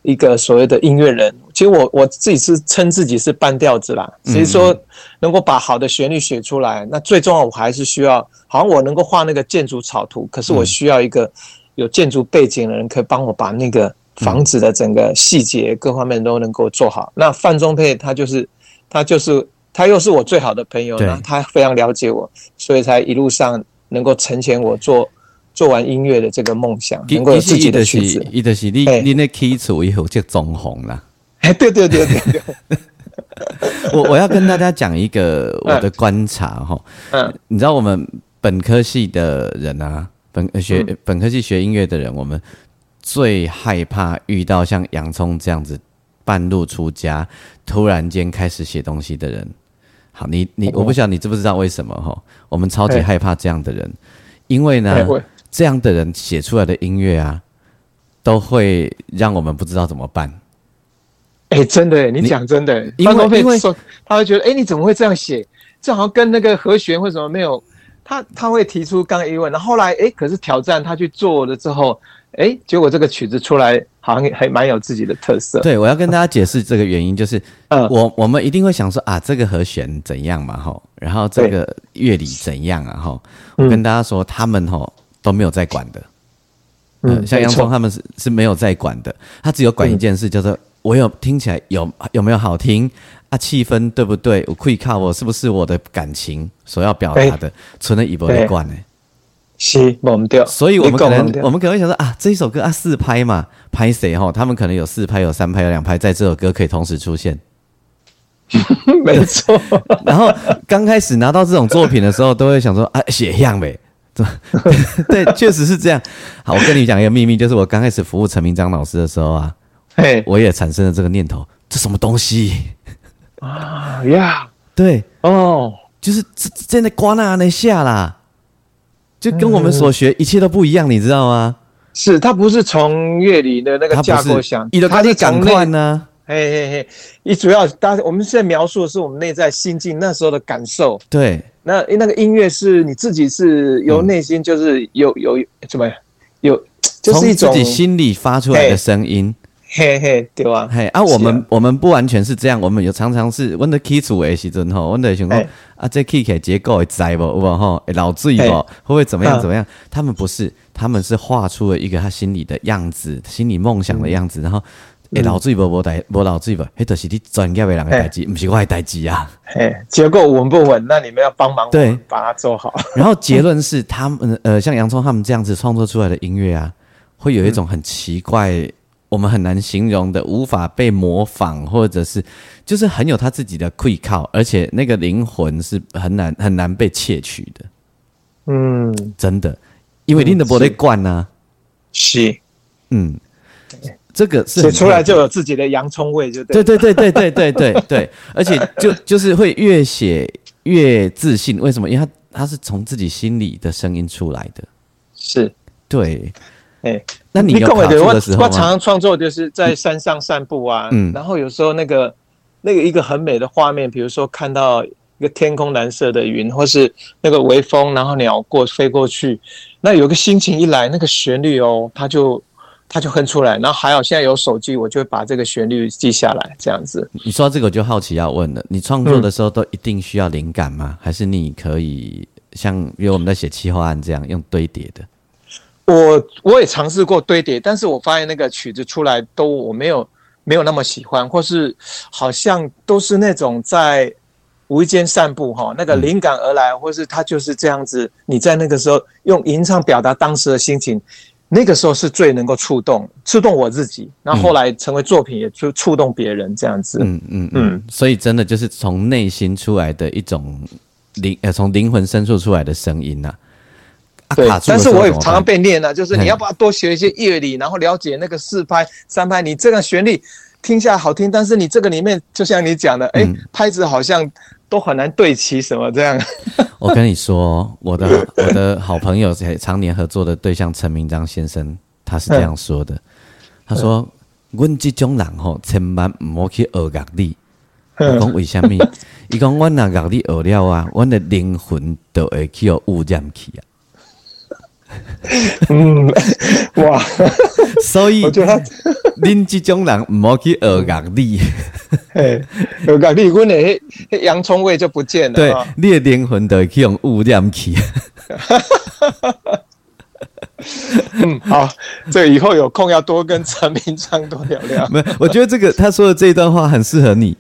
一个所谓的音乐人。其实我我自己是称自己是半吊子啦。所以说能够把好的旋律写出来，那最重要我还是需要，好像我能够画那个建筑草图，可是我需要一个有建筑背景的人，可以帮我把那个房子的整个细节各方面都能够做好。那范中佩他就是他就是他又是我最好的朋友，那他非常了解我，所以才一路上。能够成全我做做完音乐的这个梦想，能够有自己的曲子。伊的是你你那基础以后就中红了。哎，对对对对对。我我要跟大家讲一个我的观察哈。嗯。你知道我们本科系的人啊，本学本科系学音乐的人，我们最害怕遇到像洋葱这样子半路出家，突然间开始写东西的人。好，你你我不晓得你知不知道为什么哈？我们超级害怕这样的人，因为呢，这样的人写出来的音乐啊，都会让我们不知道怎么办。哎，真的，你讲真的，因为因为他会觉得，哎，你怎么会这样写？这好像跟那个和弦为什么没有？他他会提出刚刚疑问，然后后来哎，可是挑战他去做了之后，哎，结果这个曲子出来好像还蛮有自己的特色。对，我要跟大家解释这个原因，就是，呃，我我们一定会想说啊，这个和弦怎样嘛，吼，然后这个乐理怎样啊，吼，我跟大家说，他们吼都没有在管的，嗯，像杨聪他们是是没有在管的，他只有管一件事，叫做我有听起来有有没有好听。啊，气氛对不对？我可以靠我是不是我的感情所要表达的，存了一波一罐呢？是，我们掉。所以我们可能我们可能会想说啊，这一首歌啊四拍嘛，拍谁哈？他们可能有四拍，有三拍，有两拍，在这首歌可以同时出现。没错。然后刚开始拿到这种作品的时候，都会想说啊，写样呗。对，确实是这样。好，我跟你讲一个秘密，就是我刚开始服务陈明章老师的时候啊，嘿，我也产生了这个念头，这什么东西？啊呀，对哦，就是这真的瓜那那下啦，就跟我们所学一切都不一样，你知道吗？是，他不是从乐理的那个架构想，他是赶快呢。嘿嘿嘿，你主要，大我们现在描述的是我们内在心境那时候的感受。对，那那个音乐是你自己是由内心，就是有有怎么有，就是一种自己心里发出来的声音。嘿嘿，对啊，嘿啊，我们我们不完全是这样，我们有常常是问的基础的时阵吼，问的想讲啊，这 key 结构会在不？有无吼？老醉不？会不会怎么样怎么样？他们不是，他们是画出了一个他心里的样子，心里梦想的样子，然后诶，老醉不？无代无老醉不？迄都是你专业的人的代志，不是我的代志啊。嘿，结构稳不稳？那你们要帮忙对，把它做好。然后结论是，他们呃，像洋葱他们这样子创作出来的音乐啊，会有一种很奇怪。我们很难形容的，无法被模仿，或者是就是很有他自己的愧靠，而且那个灵魂是很难很难被窃取的。嗯，真的，因为林德伯的惯呢，是，嗯，这个是写出来就有自己的洋葱味，就对，对对对对对对对对，而且就就是会越写越自信，为什么？因为他他是从自己心里的声音出来的，是。对。哎，那你有卡住的时候我常常创作就是在山上散步啊，嗯，然后有时候那个那个一个很美的画面，比如说看到一个天空蓝色的云，或是那个微风，然后鸟过飞过去，那有个心情一来，那个旋律哦，它就它就哼出来。然后还好现在有手机，我就会把这个旋律记下来，这样子。你说这个我就好奇要问了，你创作的时候都一定需要灵感吗？还是你可以像因为我们在写企划案这样用堆叠的？我我也尝试过堆叠，但是我发现那个曲子出来都我没有没有那么喜欢，或是好像都是那种在无意间散步哈，那个灵感而来，或是它就是这样子，你在那个时候用吟唱表达当时的心情，那个时候是最能够触动触动我自己，然后后来成为作品也就触动别人这样子。嗯嗯嗯，所以真的就是从内心出来的一种灵呃，从灵魂深处出来的声音呐。对，但是我也常常被念呢，就是你要不要多学一些乐理，然后了解那个四拍、三拍，你这个旋律听起来好听，但是你这个里面就像你讲的，哎，拍子好像都很难对齐，什么这样？我跟你说，我的我的好朋友常年合作的对象陈明章先生，他是这样 说的，他说：“阮这种人吼，千万唔好去学乐理。”我讲为什么？伊讲阮那乐理学了啊，阮的灵魂都会去污染去啊。嗯，哇！所以我觉得 恁这种人唔好去学乐理，学乐理，阮的迄洋葱味就不见了。对，你的灵魂都去用污染去。嗯，好，这以后有空要多跟陈明章多聊聊。没，我觉得这个他说的这一段话很适合你。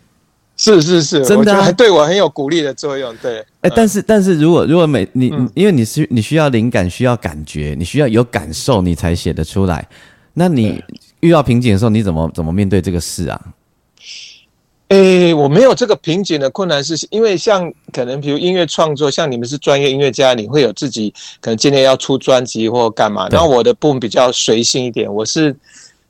是是是，真的对我很有鼓励的作用。对，哎，但是但是如果如果每你因为你是你需要灵感，需要感觉，你需要有感受，你才写得出来。那你遇到瓶颈的时候，你怎么怎么面对这个事啊？诶，我没有这个瓶颈的困难，是因为像可能比如音乐创作，像你们是专业音乐家，你会有自己可能今天要出专辑或干嘛。然后我的部分比较随性一点，我是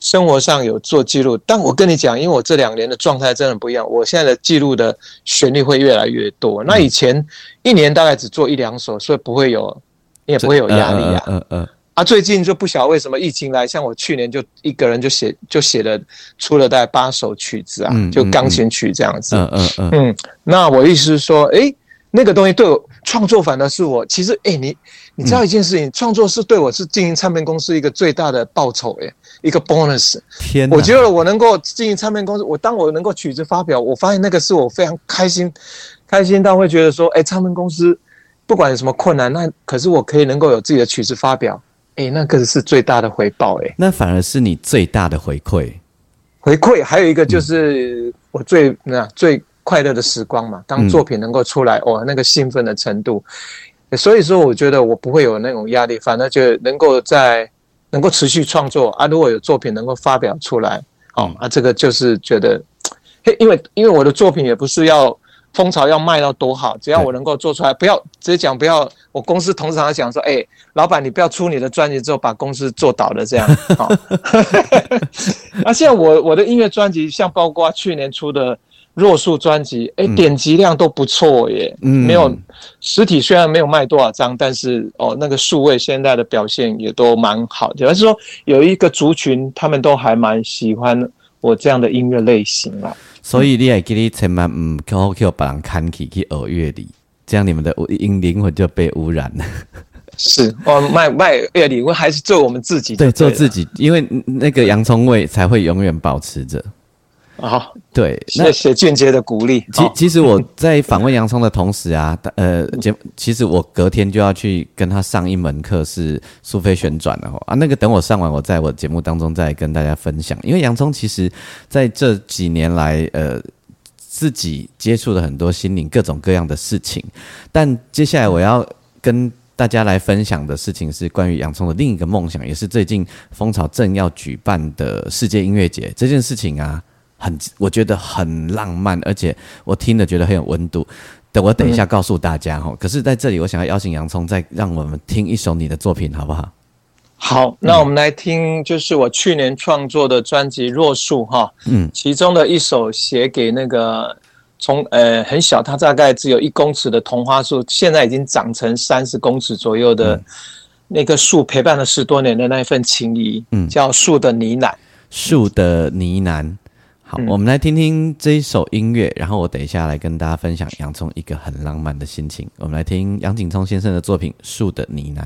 生活上有做记录。但我跟你讲，因为我这两年的状态真的不一样，我现在的记录的旋律会越来越多。那以前一年大概只做一两首，所以不会有，也不会有压力啊。嗯嗯。啊，最近就不晓得为什么疫情来，像我去年就一个人就写就写了出了大概八首曲子啊，就钢琴曲这样子。嗯嗯嗯。嗯，那我意思是说，哎，那个东西对我创作反而是我其实，哎，你你知道一件事情，创作是对我是经营唱片公司一个最大的报酬，哎，一个 bonus。天，我觉得我能够经营唱片公司，我当我能够曲子发表，我发现那个是我非常开心，开心到会觉得说，哎，唱片公司不管有什么困难，那可是我可以能够有自己的曲子发表。哎，那个是最大的回报哎，那反而是你最大的回馈。回馈还有一个就是我最那最快乐的时光嘛，当作品能够出来，哇，那个兴奋的程度。所以说，我觉得我不会有那种压力，反正就能够在能够持续创作啊。如果有作品能够发表出来，哦啊，这个就是觉得，嘿，因为因为我的作品也不是要。蜂巢要卖到多好，只要我能够做出来，不要直接讲，不要我公司同事常常讲说，哎，老板你不要出你的专辑之后把公司做倒了这样。好，那现在我我的音乐专辑，像包括去年出的弱数专辑，哎，点击量都不错耶。嗯，没有实体虽然没有卖多少张，但是哦，那个数位现在的表现也都蛮好的。而是说有一个族群，他们都还蛮喜欢我这样的音乐类型啦。所以你还记得千万唔可以把人看起去耳乐里，这样你们的音灵魂就被污染了。是，我卖卖乐理，我还是做我们自己。对，做自己，因为那个洋葱味才会永远保持着。啊，对，谢谢俊杰的鼓励。其其实我在访问洋葱的同时啊，呃，节其实我隔天就要去跟他上一门课，是苏菲旋转的啊。那个等我上完，我在我节目当中再跟大家分享。因为洋葱其实在这几年来，呃，自己接触了很多心灵各种各样的事情。但接下来我要跟大家来分享的事情是关于洋葱的另一个梦想，也是最近蜂巢正要举办的世界音乐节这件事情啊。很，我觉得很浪漫，而且我听了觉得很有温度。等我等一下告诉大家哈。可是在这里，我想要邀请洋葱再让我们听一首你的作品，好不好？好，那我们来听，就是我去年创作的专辑《若树》哈，嗯，其中的一首写给那个从呃很小，它大概只有一公尺的桐花树，现在已经长成三十公尺左右的那个树，陪伴了十多年的那一份情谊，嗯，叫树的呢喃，树的呢喃。好，我们来听听这一首音乐，然后我等一下来跟大家分享洋葱一个很浪漫的心情。我们来听杨景聪先生的作品《树的呢喃》。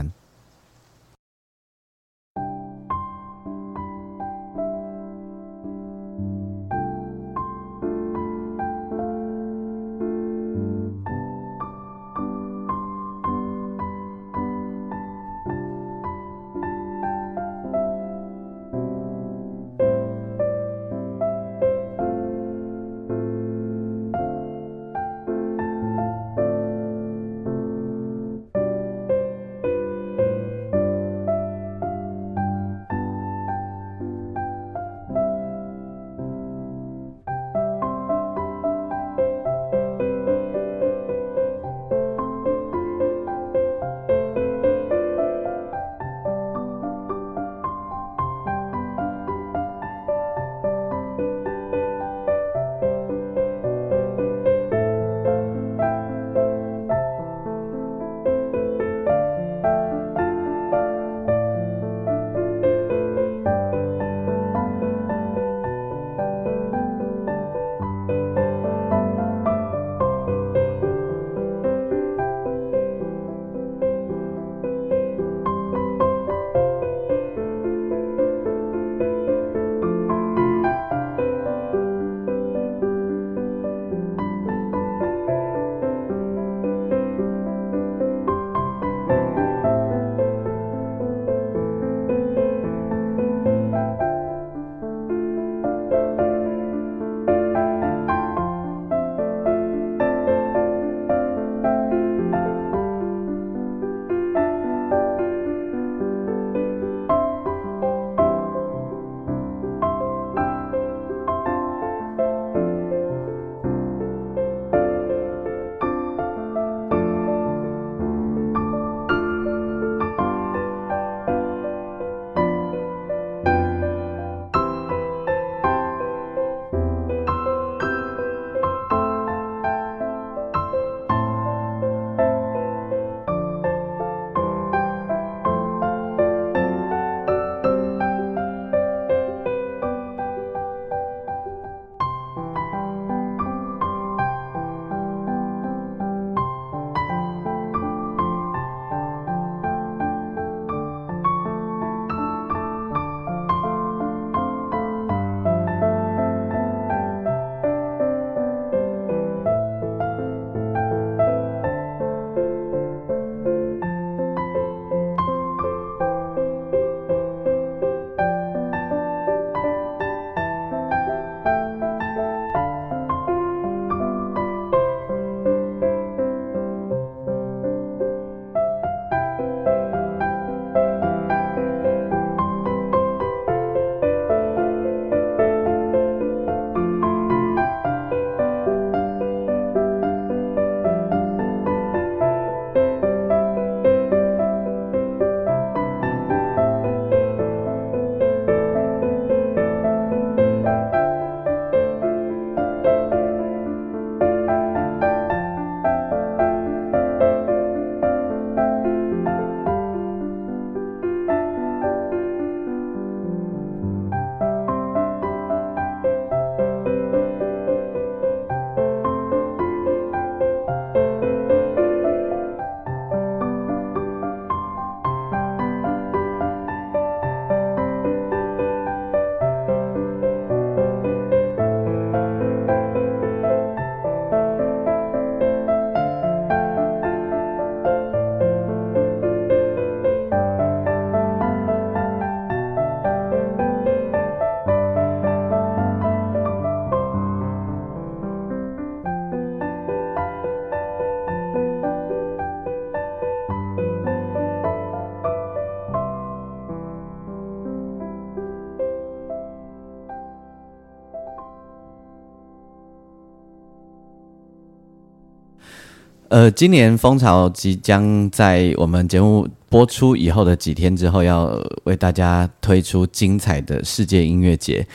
呃，今年蜂巢即将在我们节目播出以后的几天之后，要为大家推出精彩的世界音乐节。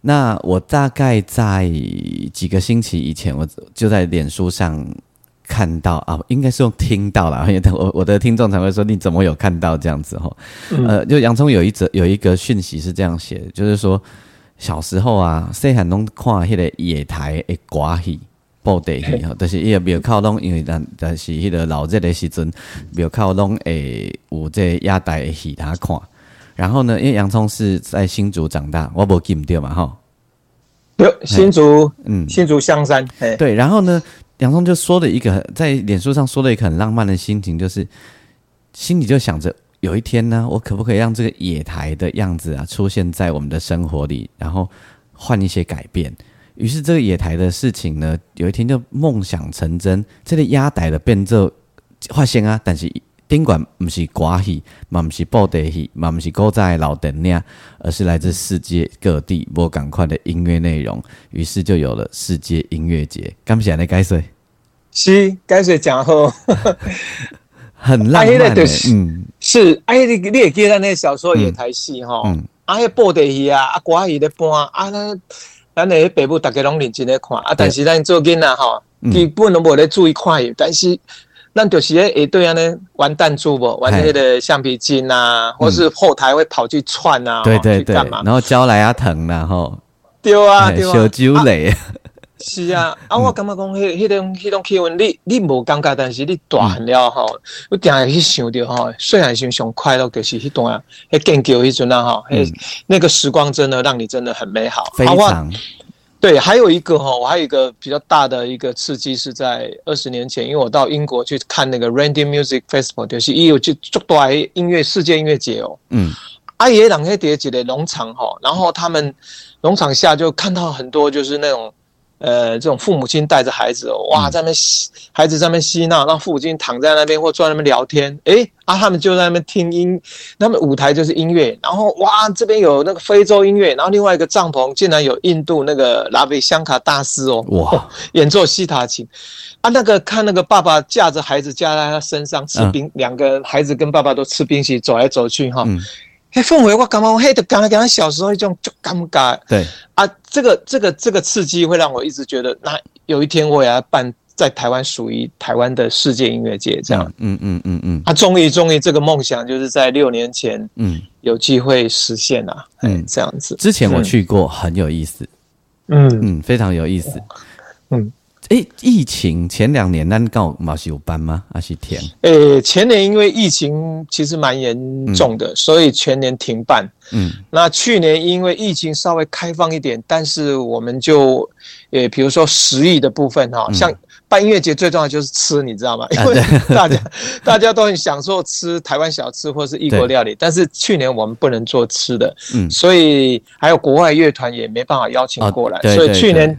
那我大概在几个星期以前，我就在脸书上看到啊，应该是用听到了，因为我我的听众才会说你怎么有看到这样子哈？呃，就洋葱有一则有一个讯息是这样写，就是说小时候啊，细汉拢看迄个野台的歌戏。布袋戏吼，但是伊个庙口拢因为但但是迄个老热的时阵，庙口拢会有这亚台的戏他看。然后呢，因为洋葱是在新竹长大，我无记唔对嘛吼。有新竹，嗯，新竹香山，对。然后呢，洋葱就说了一个在脸书上说了一个很浪漫的心情，就是心里就想着有一天呢，我可不可以让这个野台的样子啊出现在我们的生活里，然后换一些改变。于是这个野台的事情呢，有一天就梦想成真。这个压台的变奏发现啊，但是宾馆不是寡戏，嘛不是布袋戏，嘛不是古在老灯那，而是来自世界各地不赶快的音乐内容。于是就有了世界音乐节。刚起来的该谁？是该谁讲后？很浪漫的，嗯，是。哎，你你也记得那小时候野台戏哈？嗯，啊，布袋戏啊，啊，寡戏的播啊那。咱诶爸母大家拢认真咧看啊，但是咱做囡仔吼，基本拢无咧注意看伊。但是咱就是咧下对安尼玩弹珠无，玩迄个橡皮筋啊，或是后台会跑去窜啊，对对对，然后教来啊疼啦吼，丢啊丢啊，小酒类。是啊，啊，我感觉讲，迄、迄种、迄种气氛，你、你无感觉，但是你大汉了吼，我定会去想着吼，虽然想上快乐，就是迄段啊，迄建构迄阵啊吼，迄那个时光真的让你真的很美好。非常。对，还有一个哈，我还有一个比较大的一个刺激是在二十年前，因为我到英国去看那个 Randy Music Festival，就是也有就做多音乐世界音乐节哦。嗯。阿爷两个叠起的农场哈，然后他们农场下就看到很多就是那种。呃，这种父母亲带着孩子，哇，在那边孩子在那边嬉闹，让父母亲躺在那边或坐在那边聊天，哎，啊，他们就在那边听音，他们舞台就是音乐，然后哇，这边有那个非洲音乐，然后另外一个帐篷竟然有印度那个拉比香卡大师哦，哇，演奏西塔琴，啊，那个看那个爸爸架着孩子架在他身上吃冰，两个孩子跟爸爸都吃冰淇淋走来走去哈。嘿，氛围我感觉我嘿，刚刚刚小时候一种就尴尬。对啊，这个这个这个刺激会让我一直觉得，那有一天我也要办在台湾属于台湾的世界音乐节这样。嗯嗯嗯嗯。啊，终于终于这个梦想就是在六年前，嗯，有机会实现了。嗯，这样子。之前我去过，很有意思。嗯嗯，非常有意思。嗯。哎，疫情前两年那刚好马是有班吗？还是停？诶，前年因为疫情其实蛮严重的，所以全年停办。嗯，那去年因为疫情稍微开放一点，但是我们就，诶，比如说食艺的部分哈，像办音乐节最重要就是吃，你知道吗？因为大家大家都很享受吃台湾小吃或是异国料理，但是去年我们不能做吃的，嗯，所以还有国外乐团也没办法邀请过来，所以去年。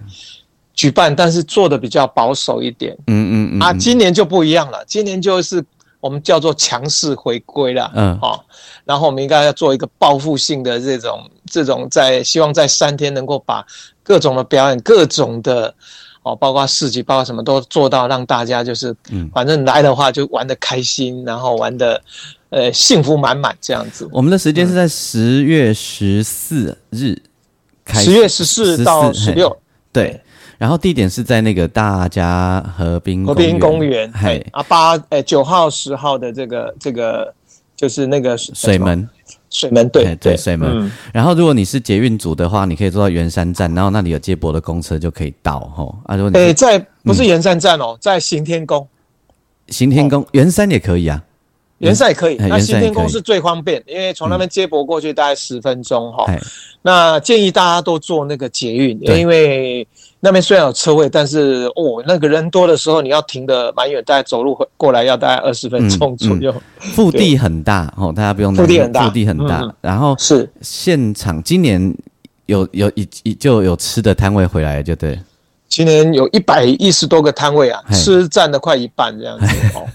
举办，但是做的比较保守一点。嗯嗯嗯。啊，今年就不一样了，今年就是我们叫做强势回归了。嗯。好，然后我们应该要做一个报复性的这种这种，在希望在三天能够把各种的表演、各种的哦，包括市集、包括什么都做到，让大家就是，嗯，反正来的话就玩的开心，然后玩的呃幸福满满这样子。我们的时间是在十月十四日开，十月十四到十六，对。然后地点是在那个大家河滨河滨公园，嘿。啊八诶九号十号的这个这个就是那个水门。水门对对水门。然后如果你是捷运组的话，你可以坐到圆山站，然后那里有接驳的公车就可以到哈。啊，如果诶在不是圆山站哦，在行天宫，行天宫圆山也可以啊。圆山也可以，那行天宫是最方便，因为从那边接驳过去大概十分钟哈。那建议大家都坐那个捷运，因为那边虽然有车位，但是哦，那个人多的时候你要停的蛮远，大概走路回过来要大概二十分钟左右。腹地很大哦，大家不用腹地很大，腹地很大。然后是现场今年有有一一就有吃的摊位回来就对。今年有一百一十多个摊位啊，吃占了快一半这样子哦。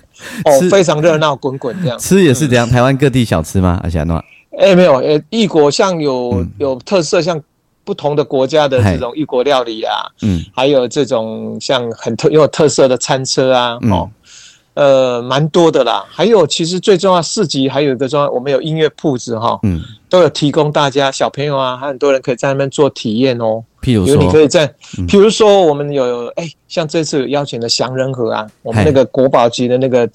哦，非常热闹滚滚这样。吃也是这样，台湾各地小吃吗？而且那哎没有，呃，异国像有有特色，像不同的国家的这种异国料理啊，嗯，还有这种像很特有特色的餐车啊，哦，呃，蛮多的啦。还有，其实最重要市集还有一个重要，我们有音乐铺子哈，嗯，都有提供大家小朋友啊，还很多人可以在那边做体验哦。譬如说，你可以在，譬如说，我们有哎，像这次邀请的祥仁和啊，我们那个国宝级的那个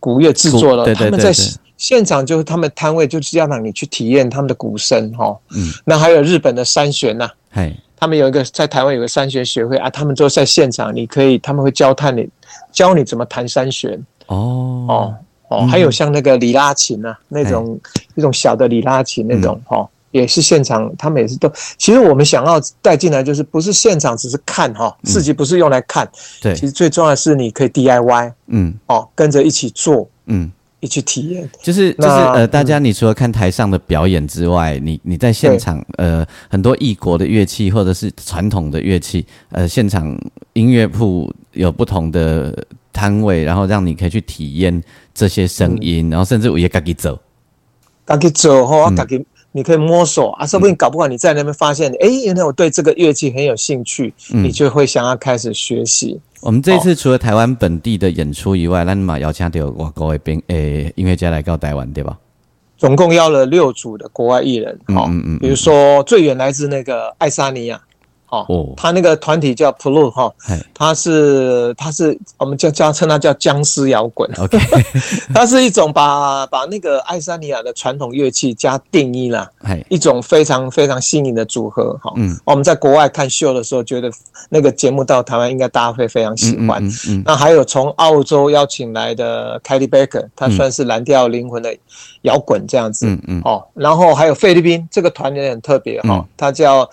古乐制作了，他们在现场就是他们摊位就是要让你去体验他们的鼓声哈。嗯，那还有日本的三弦呐，嘿，他们有一个在台湾有个三弦学会啊，他们都在现场，你可以他们会教探你。教你怎么弹三弦哦哦哦，还有像那个里拉琴啊，那种那种小的里拉琴那种哈，也是现场，他们也是都。其实我们想要带进来，就是不是现场只是看哈，自己不是用来看。对，其实最重要的是你可以 DIY，嗯，哦，跟着一起做，嗯。一去体验，就是就是呃，大家你除了看台上的表演之外，你你在现场呃，很多异国的乐器或者是传统的乐器，呃，现场音乐铺有不同的摊位，然后让你可以去体验这些声音，然后甚至我也自己走，自己走哈，自己。你可以摸索啊，说不定搞不好你在那边发现，哎，原来我对这个乐器很有兴趣，你就会想要开始学习。我们这次除了台湾本地的演出以外，那你嘛邀请到外国的宾诶音乐家来到台湾，对吧？总共邀了六组的国外艺人，好，比如说最远来自那个爱沙尼亚。哦，他那个团体叫 Plu 哈，他是他是我们叫叫称他叫僵尸摇滚，OK，它是一种把把那个爱沙尼亚的传统乐器加定义了，一种非常非常新颖的组合哈。嗯，我们在国外看秀的时候，觉得那个节目到台湾应该大家会非常喜欢。嗯嗯，那还有从澳洲邀请来的 Kelly Baker，他算是蓝调灵魂的摇滚这样子。嗯嗯，哦，然后还有菲律宾这个团也很特别哈，他叫。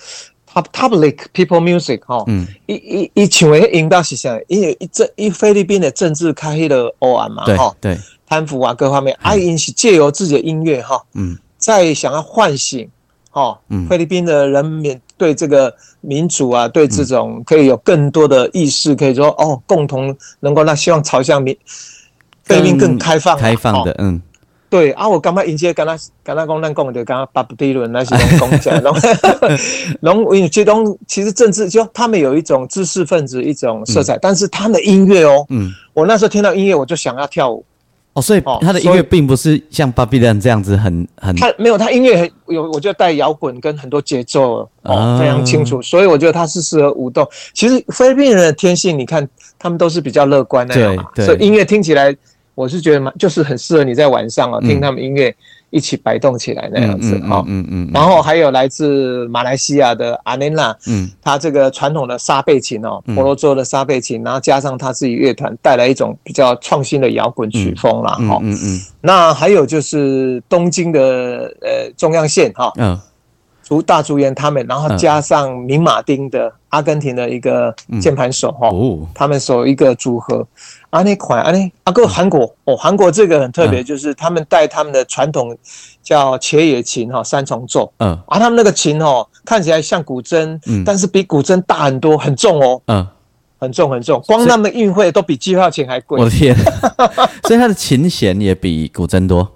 Public People Music 哈，一一一请为引导是啥？因为一政一菲律宾的政治开黑的欧安嘛哈，对。贪腐啊各方面，爱因是借由自己的音乐哈，嗯，在想要唤醒哈，菲律宾的人民对这个民主啊，对这种可以有更多的意识，可以说哦，共同能够让希望朝向民菲律宾更开放开放的嗯。对啊，我刚刚迎接跟他跟他讲，咱讲就刚刚巴布迪伦那些人讲讲，然后然后其实政治就他们有一种知识分子一种色彩，但是他们的音乐哦，嗯，我那时候听到音乐我就想要跳舞哦，所以他的音乐并不是像巴比伦这样子很很，他没有他音乐很有，我觉得带摇滚跟很多节奏哦，非常清楚，所以我觉得他是适合舞动。其实菲律宾人的天性，你看他们都是比较乐观的，对，所以音乐听起来。我是觉得蛮，就是很适合你在晚上啊听他们音乐一起摆动起来那样子哈。嗯嗯。然后还有来自马来西亚的阿内娜，嗯，他这个传统的沙贝琴哦，婆罗洲的沙贝琴，然后加上他自己乐团带来一种比较创新的摇滚曲风啦。哈。嗯嗯。那还有就是东京的呃中央线哈，嗯，竹大竹园他们，然后加上明马丁的阿根廷的一个键盘手哈，他们所一个组合。啊，那款啊，那啊，个韩国哦，韩国这个很特别，就是他们带他们的传统叫茄野琴哈，三重奏，嗯，啊，他们那个琴哦，看起来像古筝，嗯，但是比古筝大很多，很重哦，嗯，很重很重，光他们运费都比机票钱还贵。我的天，所以他的琴弦也比古筝多。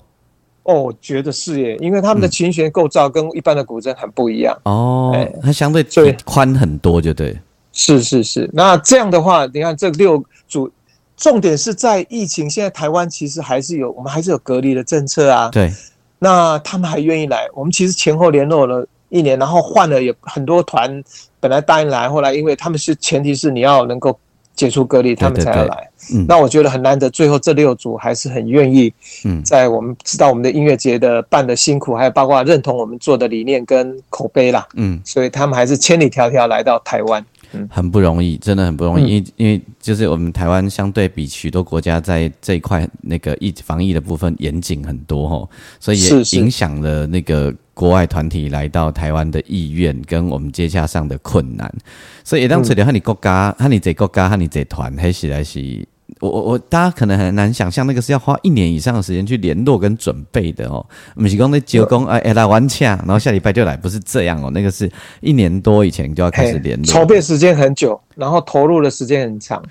哦，觉得是耶，因为他们的琴弦构造跟一般的古筝很不一样。哦，它相对最宽很多，就对。是是是，那这样的话，你看这六组。重点是在疫情，现在台湾其实还是有，我们还是有隔离的政策啊。对，那他们还愿意来，我们其实前后联络了一年，然后换了也很多团，本来答应来，后来因为他们是前提是你要能够解除隔离，他们才要来。嗯，那我觉得很难得，最后这六组还是很愿意。嗯，在我们知道我们的音乐节的办的辛苦，还有包括认同我们做的理念跟口碑啦。嗯，所以他们还是千里迢迢来到台湾。很不容易，真的很不容易，因为因为就是我们台湾相对比许多国家在这一块那个疫防疫的部分严谨很多吼，所以也影响了那个国外团体来到台湾的意愿跟我们接洽上的困难，所以当初的和你国家、和你这国家、和你这团，还是来是。我我我，大家可能很难想象，那个是要花一年以上的时间去联络跟准备的哦。不是讲那九公哎哎来玩洽，然后下礼拜就来，不是这样哦。那个是一年多以前就要开始联络，筹备时间很久，然后投入的时间很长。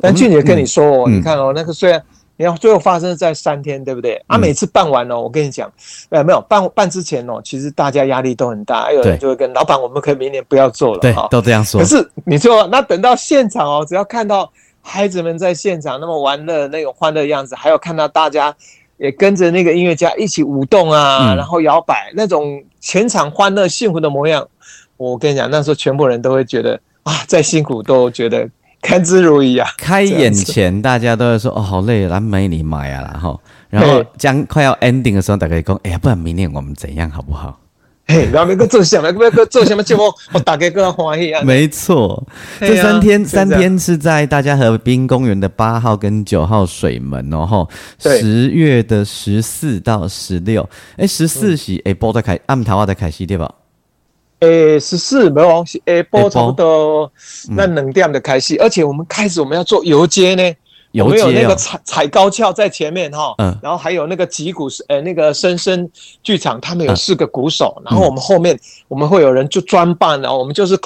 但俊杰跟你说哦，你看哦，那个虽然你要最后发生在三天，对不对？啊，每次办完哦，我跟你讲，呃，没有办办之前哦，其实大家压力都很大，有人就会跟老板，我们可以明年不要做了，对，都这样说。可是你说，那等到现场哦，只要看到。孩子们在现场那么玩乐那种欢乐样子，还有看到大家也跟着那个音乐家一起舞动啊，然后摇摆那种全场欢乐幸福的模样，我跟你讲，那时候全部人都会觉得啊，再辛苦都觉得甘之如饴啊。开演前大家都会说哦，好累，来没你买啊，然后然后将快要 ending 的时候，大家讲，哎呀，不然明年我们怎样好不好？嘿，然后每个做什么？每个做什么节目？我 大概更欢喜啊！没错，这三天三天是在大家河滨公园的八号跟九号水门哦。吼，十月的十四到十六，哎，十四是哎波的开，暗桃花的开西对吧？诶，十四没有，诶波差不多那冷点的开戏，而且我们开始我们要做游街呢。有没有那个踩踩高跷在前面哈？嗯，然后还有那个击鼓，呃，那个深深剧场，他们有四个鼓手，然后我们后面我们会有人就专扮的，我们就是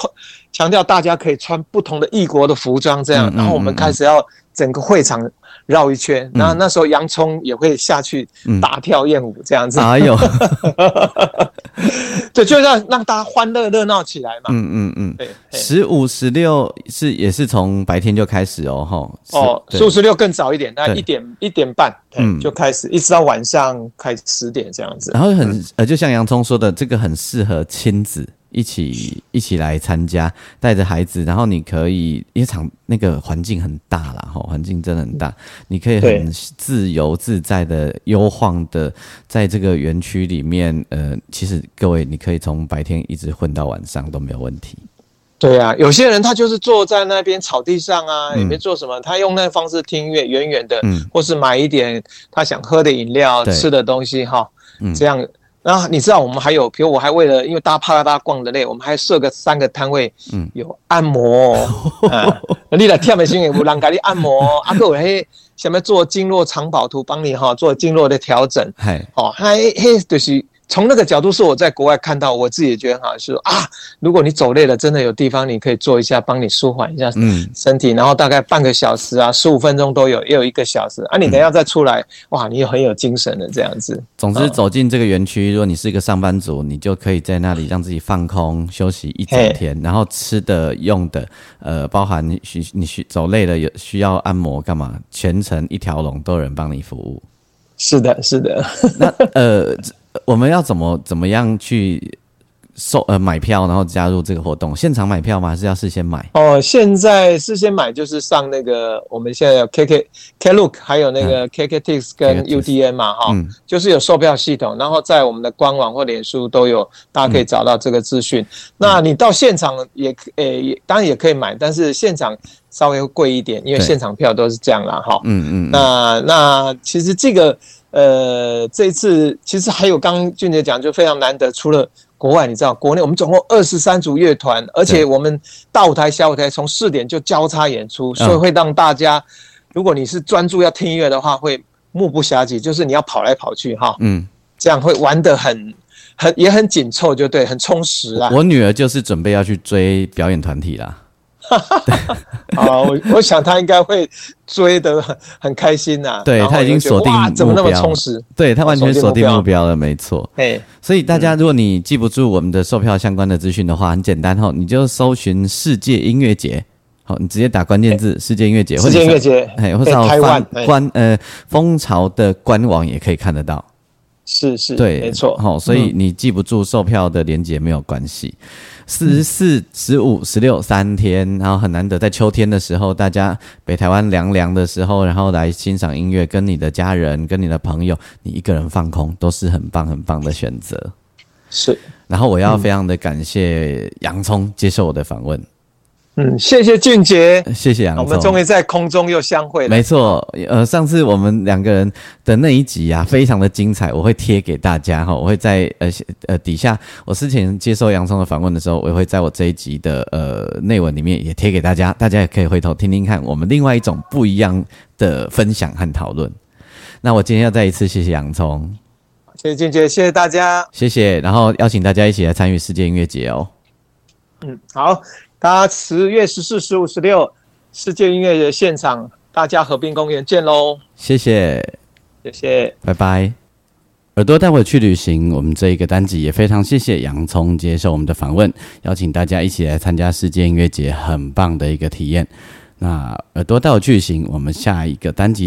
强调大家可以穿不同的异国的服装这样，然后我们开始要整个会场。绕一圈，那那时候洋葱也会下去大跳艳舞这样子。哎呦，对，就让让大家欢乐热闹起来嘛。嗯嗯嗯，对。十五、十六是也是从白天就开始哦，哈。哦，十五、十六更早一点，大概一点一点半，嗯，就开始，一直到晚上开十点这样子。然后很呃，就像洋葱说的，这个很适合亲子。一起一起来参加，带着孩子，然后你可以，因为场那个环境很大啦，哈，环境真的很大，你可以很自由自在的悠晃的在这个园区里面，呃，其实各位你可以从白天一直混到晚上都没有问题。对啊，有些人他就是坐在那边草地上啊，也没做什么，他用那方式听音乐，远远的，嗯，或是买一点他想喝的饮料、吃的东西，哈，这样。然后你知道我们还有，比如我还为了，因为大家怕大家逛的累，我们还设个三个摊位，嗯，有按摩，啊，你来跳美心也不让给你按摩，阿哥我还想要做经络藏宝图，帮你哈做经络的调整，嘿，哦，还嘿就是。从那个角度是我在国外看到，我自己也觉得好，是啊，如果你走累了，真的有地方你可以坐一下，帮你舒缓一下身体，然后大概半个小时啊，十五分钟都有，也有一个小时啊，你等下再出来，哇，你很有精神的这样子。总之，走进这个园区，如果你是一个上班族，你就可以在那里让自己放空休息一整天，然后吃的用的，呃，包含你需你需走累了有需要按摩干嘛，全程一条龙都有人帮你服务。是的，是的。那呃。我们要怎么怎么样去售呃买票，然后加入这个活动？现场买票吗？还是要事先买？哦，现在事先买就是上那个我们现在有 K K Klook，还有那个 K K Tix 跟 U D N 嘛，哈，就是有售票系统，然后在我们的官网或脸书都有，大家可以找到这个资讯。那你到现场也诶，当然也可以买，但是现场稍微会贵一点，因为现场票都是这样啦，哈。嗯嗯。那那其实这个。呃，这一次其实还有刚刚俊杰讲，就非常难得。除了国外，你知道，国内我们总共二十三组乐团，而且我们大舞台、小舞台从四点就交叉演出，所以会让大家，如果你是专注要听音乐的话，会目不暇接，就是你要跑来跑去哈，嗯，这样会玩得很很也很紧凑，就对，很充实啊。我女儿就是准备要去追表演团体啦。好，我我想他应该会追得很很开心呐。对他已经锁定怎么那么充实？对他完全锁定目标了，没错。哎，所以大家如果你记不住我们的售票相关的资讯的话，很简单哈，你就搜寻世界音乐节，好，你直接打关键字“世界音乐节”，世界音乐节，哎，或者台湾官呃蜂巢的官网也可以看得到。是是，对，没错。好，所以你记不住售票的链接没有关系。四十四、十五、十六三天，然后很难得在秋天的时候，大家北台湾凉凉的时候，然后来欣赏音乐，跟你的家人、跟你的朋友，你一个人放空，都是很棒很棒的选择。是，然后我要非常的感谢洋葱接受我的访问。嗯，谢谢俊杰，谢谢杨总，我们终于在空中又相会了。没错，呃，上次我们两个人的那一集啊，非常的精彩，我会贴给大家哈，我会在呃呃底下，我之前接受洋葱的访问的时候，我也会在我这一集的呃内文里面也贴给大家，大家也可以回头听听看我们另外一种不一样的分享和讨论。那我今天要再一次谢谢洋葱，谢谢俊杰，谢谢大家，谢谢，然后邀请大家一起来参与世界音乐节哦。嗯，好。大家十月十四、十五、十六世界音乐节现场，大家河滨公园见喽！谢谢，谢谢，拜拜。耳朵带我去旅行，我们这一个单集也非常谢谢洋葱接受我们的访问，邀请大家一起来参加世界音乐节，很棒的一个体验。那耳朵带我去旅行，我们下一个单集。